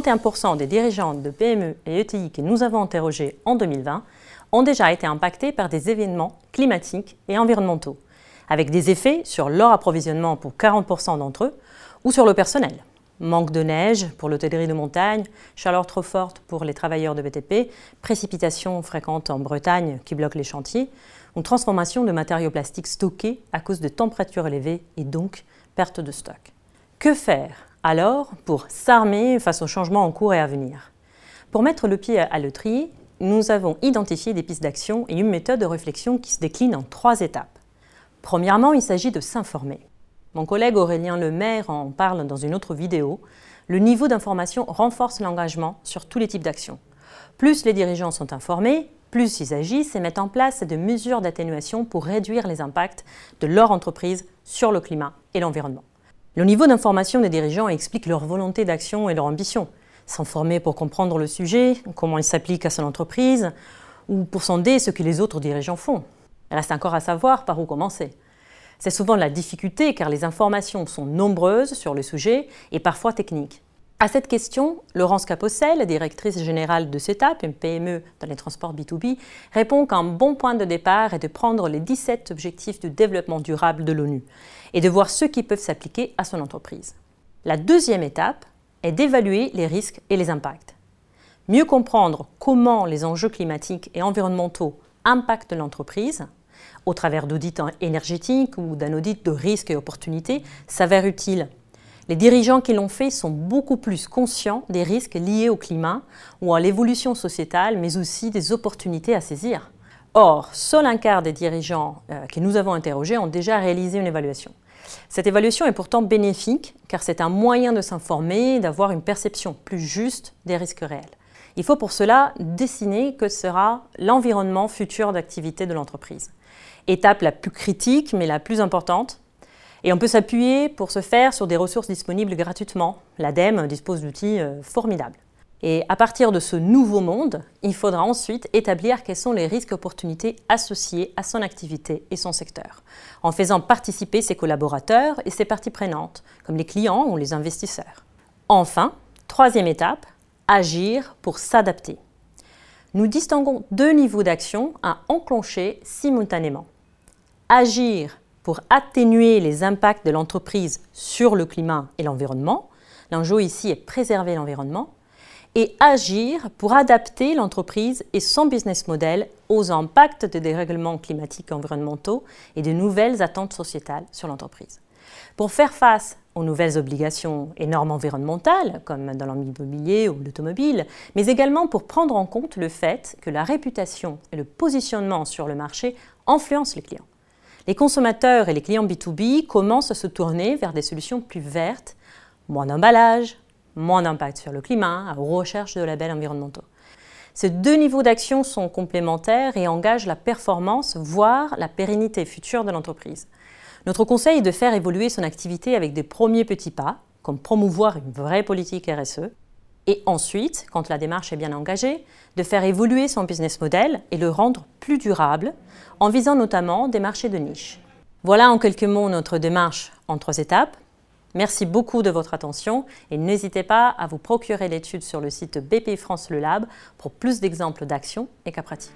31% des dirigeants de PME et ETI que nous avons interrogés en 2020 ont déjà été impactés par des événements climatiques et environnementaux, avec des effets sur leur approvisionnement pour 40% d'entre eux ou sur le personnel. Manque de neige pour l'hôtellerie de montagne, chaleur trop forte pour les travailleurs de BTP, précipitations fréquentes en Bretagne qui bloquent les chantiers, ou transformation de matériaux plastiques stockés à cause de températures élevées et donc perte de stock. Que faire alors pour s'armer face aux changements en cours et à venir Pour mettre le pied à l'étrier, nous avons identifié des pistes d'action et une méthode de réflexion qui se décline en trois étapes. Premièrement, il s'agit de s'informer. Mon collègue Aurélien Lemaire en parle dans une autre vidéo. Le niveau d'information renforce l'engagement sur tous les types d'actions. Plus les dirigeants sont informés, plus ils agissent et mettent en place des mesures d'atténuation pour réduire les impacts de leur entreprise sur le climat et l'environnement. Le niveau d'information des dirigeants explique leur volonté d'action et leur ambition. S'informer pour comprendre le sujet, comment il s'applique à son entreprise, ou pour sonder ce que les autres dirigeants font. Il reste encore à savoir par où commencer. C'est souvent la difficulté car les informations sont nombreuses sur le sujet et parfois techniques. À cette question, Laurence Capocel, directrice générale de CETAP, une PME dans les transports B2B, répond qu'un bon point de départ est de prendre les 17 objectifs du développement durable de l'ONU et de voir ceux qui peuvent s'appliquer à son entreprise. La deuxième étape est d'évaluer les risques et les impacts. Mieux comprendre comment les enjeux climatiques et environnementaux impactent l'entreprise au travers d'audits énergétiques ou d'un audit de risques et opportunités s'avère utile. Les dirigeants qui l'ont fait sont beaucoup plus conscients des risques liés au climat ou à l'évolution sociétale, mais aussi des opportunités à saisir. Or, seul un quart des dirigeants euh, que nous avons interrogés ont déjà réalisé une évaluation. Cette évaluation est pourtant bénéfique car c'est un moyen de s'informer, d'avoir une perception plus juste des risques réels. Il faut pour cela dessiner que sera l'environnement futur d'activité de l'entreprise étape la plus critique mais la plus importante. Et on peut s'appuyer pour ce faire sur des ressources disponibles gratuitement. L'ADEME dispose d'outils euh, formidables. Et à partir de ce nouveau monde, il faudra ensuite établir quels sont les risques opportunités associés à son activité et son secteur, en faisant participer ses collaborateurs et ses parties prenantes, comme les clients ou les investisseurs. Enfin, troisième étape, agir pour s'adapter. Nous distinguons deux niveaux d'action à enclencher simultanément agir pour atténuer les impacts de l'entreprise sur le climat et l'environnement. L'enjeu ici est préserver l'environnement et agir pour adapter l'entreprise et son business model aux impacts des dérèglements climatiques et environnementaux et de nouvelles attentes sociétales sur l'entreprise. Pour faire face aux nouvelles obligations et normes environnementales, comme dans l'immobilier ou l'automobile, mais également pour prendre en compte le fait que la réputation et le positionnement sur le marché influencent les clients les consommateurs et les clients B2B commencent à se tourner vers des solutions plus vertes, moins d'emballage, moins d'impact sur le climat, à recherche de labels environnementaux. Ces deux niveaux d'action sont complémentaires et engagent la performance, voire la pérennité future de l'entreprise. Notre conseil est de faire évoluer son activité avec des premiers petits pas, comme promouvoir une vraie politique RSE, et ensuite, quand la démarche est bien engagée, de faire évoluer son business model et le rendre plus durable en visant notamment des marchés de niche. Voilà en quelques mots notre démarche en trois étapes. Merci beaucoup de votre attention et n'hésitez pas à vous procurer l'étude sur le site BP France Le Lab pour plus d'exemples d'actions et cas pratiques.